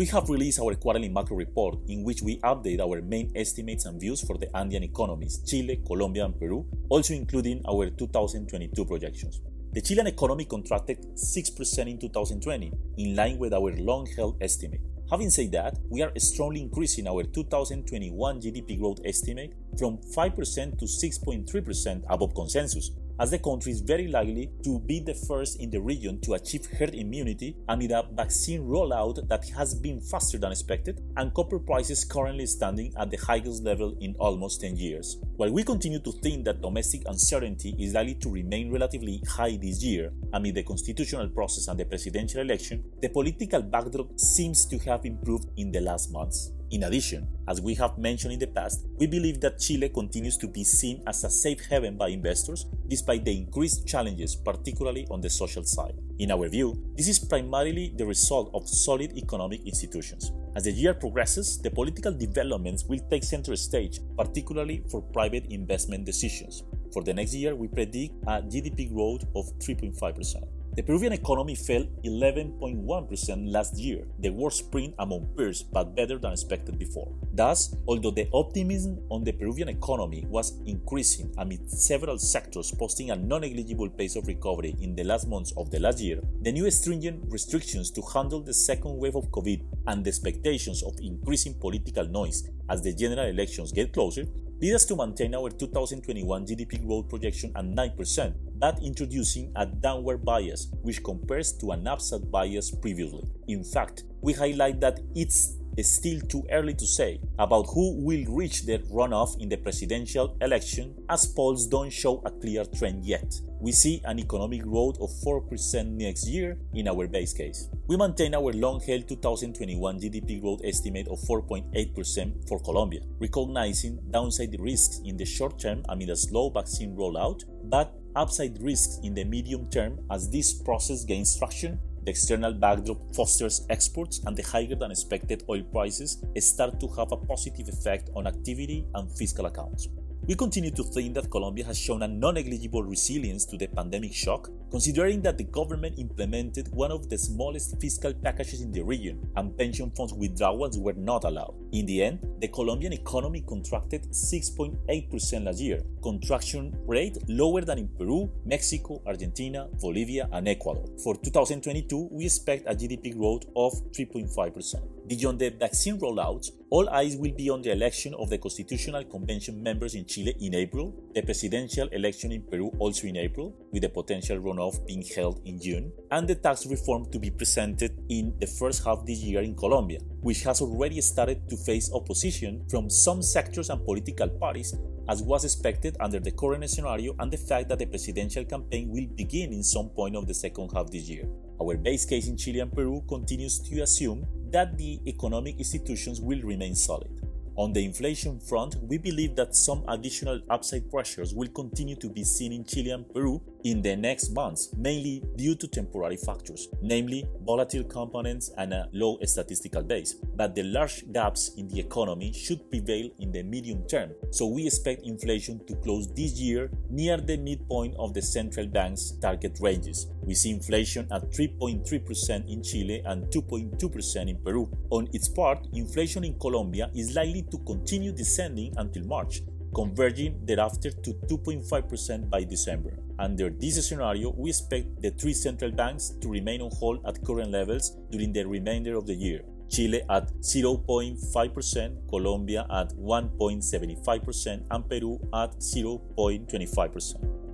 We have released our quarterly macro report in which we update our main estimates and views for the Andean economies, Chile, Colombia, and Peru, also including our 2022 projections. The Chilean economy contracted 6% in 2020, in line with our long held estimate. Having said that, we are strongly increasing our 2021 GDP growth estimate from 5% to 6.3% above consensus, as the country is very likely to be the first in the region to achieve herd immunity amid a vaccine rollout that has been faster than expected and copper prices currently standing at the highest level in almost 10 years. While we continue to think that domestic uncertainty is likely to remain relatively high this year amid the constitutional process and the presidential election, the political backdrop seems to have improved in the last months. In addition, as we have mentioned in the past, we believe that Chile continues to be seen as a safe haven by investors despite the increased challenges, particularly on the social side. In our view, this is primarily the result of solid economic institutions. As the year progresses, the political developments will take center stage, particularly for private investment decisions. For the next year, we predict a GDP growth of 3.5%. The Peruvian economy fell 11.1% last year, the worst spring among peers, but better than expected before. Thus, although the optimism on the Peruvian economy was increasing amid several sectors posting a non negligible pace of recovery in the last months of the last year, the new stringent restrictions to handle the second wave of COVID and the expectations of increasing political noise as the general elections get closer lead us to maintain our 2021 GDP growth projection at 9%, but introducing a downward bias, which compares to an upside bias previously. In fact, we highlight that it's still too early to say about who will reach the runoff in the presidential election, as polls don't show a clear trend yet. We see an economic growth of 4% next year in our base case. We maintain our long held 2021 GDP growth estimate of 4.8% for Colombia, recognizing downside risks in the short term amid a slow vaccine rollout, but upside risks in the medium term as this process gains traction the external backdrop fosters exports, and the higher than expected oil prices start to have a positive effect on activity and fiscal accounts. We continue to think that Colombia has shown a non negligible resilience to the pandemic shock, considering that the government implemented one of the smallest fiscal packages in the region and pension funds withdrawals were not allowed. In the end, the Colombian economy contracted 6.8% last year, contraction rate lower than in Peru, Mexico, Argentina, Bolivia, and Ecuador. For 2022, we expect a GDP growth of 3.5%. Beyond the vaccine rollouts, all eyes will be on the election of the Constitutional Convention members in Chile in April, the presidential election in Peru also in April, with the potential runoff being held in June, and the tax reform to be presented in the first half this year in Colombia, which has already started to face opposition from some sectors and political parties as was expected under the current scenario and the fact that the presidential campaign will begin in some point of the second half this year. Our base case in Chile and Peru continues to assume that the economic institutions will remain solid. On the inflation front, we believe that some additional upside pressures will continue to be seen in Chile and Peru in the next months, mainly due to temporary factors, namely volatile components and a low statistical base. But the large gaps in the economy should prevail in the medium term, so we expect inflation to close this year near the midpoint of the central bank's target ranges. We see inflation at 3.3% in Chile and 2.2% in Peru. On its part, inflation in Colombia is likely to continue descending until March, converging thereafter to 2.5% by December. Under this scenario, we expect the three central banks to remain on hold at current levels during the remainder of the year. Chile at 0.5%, Colombia at 1.75%, and Peru at 0.25%.